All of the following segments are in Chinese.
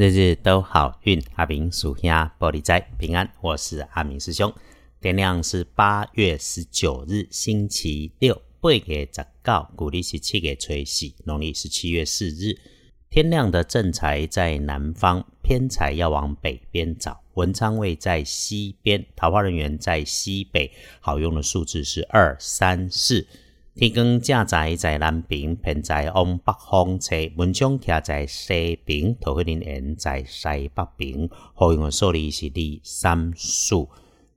日日都好运，阿明属下玻璃斋平安。我是阿明师兄。天亮是八月十九日，星期六，八月十九，古历是七月初四，农历是七月四日。天亮的正财在南方，偏财要往北边找。文昌位在西边，桃花人员在西北。好用的数字是二、三、四。天光正在在南边，偏在往北方吹。文昌徛在西边，桃花人缘在西北边。好用的数字是第、三、数。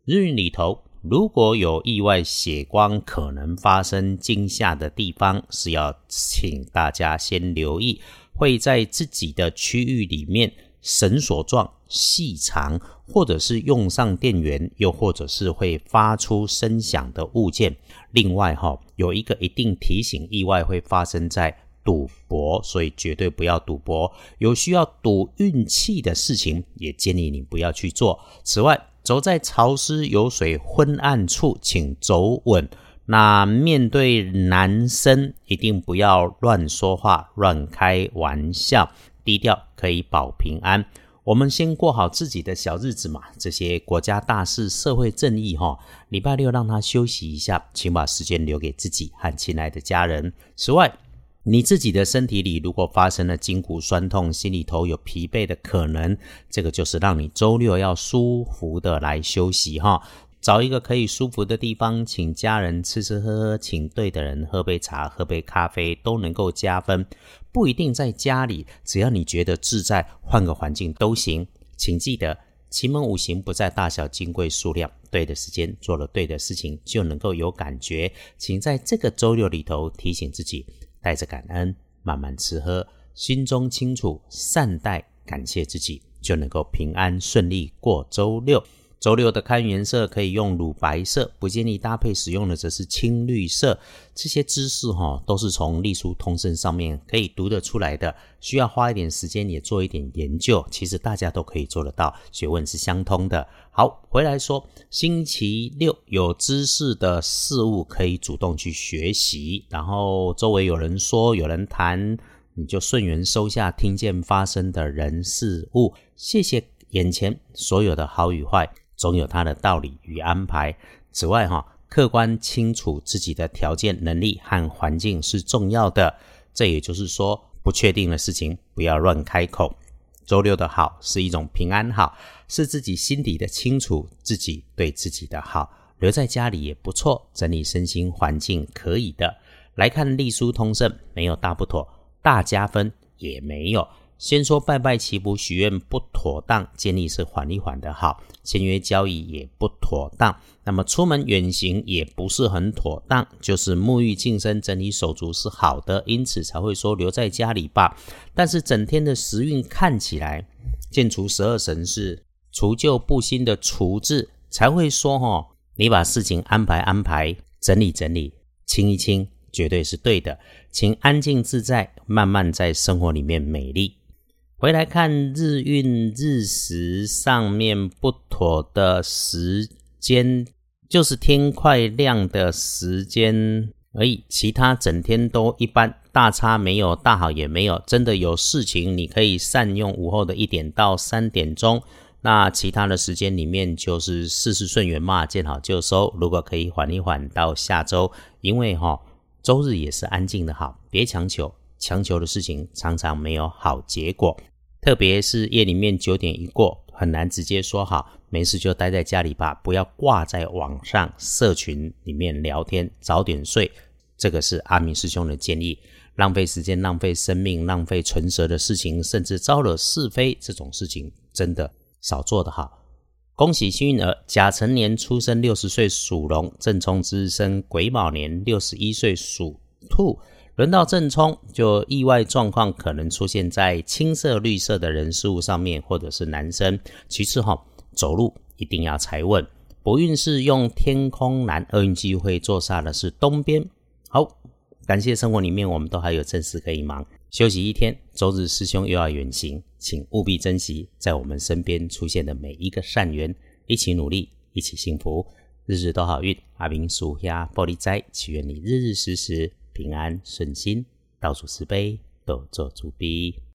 日运里头，如果有意外血光可能发生惊吓的地方，是要请大家先留意，会在自己的区域里面绳索状、细长，或者是用上电源，又或者是会发出声响的物件。另外，哈，有一个一定提醒，意外会发生在赌博，所以绝对不要赌博。有需要赌运气的事情，也建议你不要去做。此外，走在潮湿、有水、昏暗处，请走稳。那面对男生，一定不要乱说话、乱开玩笑，低调可以保平安。我们先过好自己的小日子嘛，这些国家大事、社会正义，哈，礼拜六让他休息一下，请把时间留给自己和亲爱的家人。此外，你自己的身体里如果发生了筋骨酸痛、心里头有疲惫的可能，这个就是让你周六要舒服的来休息，哈。找一个可以舒服的地方，请家人吃吃喝喝，请对的人喝杯茶、喝杯咖啡，都能够加分。不一定在家里，只要你觉得自在，换个环境都行。请记得，奇门五行不在大小、金贵、数量，对的时间做了对的事情，就能够有感觉。请在这个周六里头提醒自己，带着感恩，慢慢吃喝，心中清楚，善待、感谢自己，就能够平安顺利过周六。周六的看颜色可以用乳白色，不建议搭配使用的则是青绿色。这些知识哈都是从隶书通胜上面可以读得出来的，需要花一点时间也做一点研究。其实大家都可以做得到，学问是相通的。好，回来说，星期六有知识的事物可以主动去学习，然后周围有人说有人谈，你就顺缘收下听见发生的人事物，谢谢眼前所有的好与坏。总有它的道理与安排。此外，哈，客观清楚自己的条件、能力和环境是重要的。这也就是说，不确定的事情不要乱开口。周六的好是一种平安好，是自己心底的清楚，自己对自己的好。留在家里也不错，整理身心环境可以的。来看隶书通胜，没有大不妥，大加分也没有。先说拜拜祈福许愿不妥当，建议是缓一缓的好。签约交易也不妥当，那么出门远行也不是很妥当。就是沐浴净身、整理手足是好的，因此才会说留在家里吧。但是整天的时运看起来，见除十二神是除旧布新的除字，才会说哈，你把事情安排安排，整理整理，清一清，绝对是对的。请安静自在，慢慢在生活里面美丽。回来看日运日时上面不妥的时间，就是天快亮的时间而已，其他整天都一般，大差没有，大好也没有。真的有事情，你可以善用午后的一点到三点钟，那其他的时间里面就是事事顺缘嘛，见好就收。如果可以缓一缓到下周，因为哈周日也是安静的好，别强求，强求的事情常常没有好结果。特别是夜里面九点一过，很难直接说好，没事就待在家里吧，不要挂在网上社群里面聊天，早点睡。这个是阿明师兄的建议。浪费时间、浪费生命、浪费唇舌的事情，甚至招惹是非这种事情，真的少做的好。恭喜幸运儿，甲辰年出生，六十岁属龙；正冲之日生癸卯年，六十一岁属兔。轮到正冲，就意外状况可能出现在青色、绿色的人事物上面，或者是男生。其次哈，走路一定要踩稳。不运是用天空蓝，厄运机会坐煞的是东边。好，感谢生活里面我们都还有正事可以忙，休息一天。周日师兄又要远行，请务必珍惜在我们身边出现的每一个善缘，一起努力，一起幸福，日日都好运。阿明属下玻璃斋，祈愿你日日时时。平安顺心，倒数慈悲，都做主逼。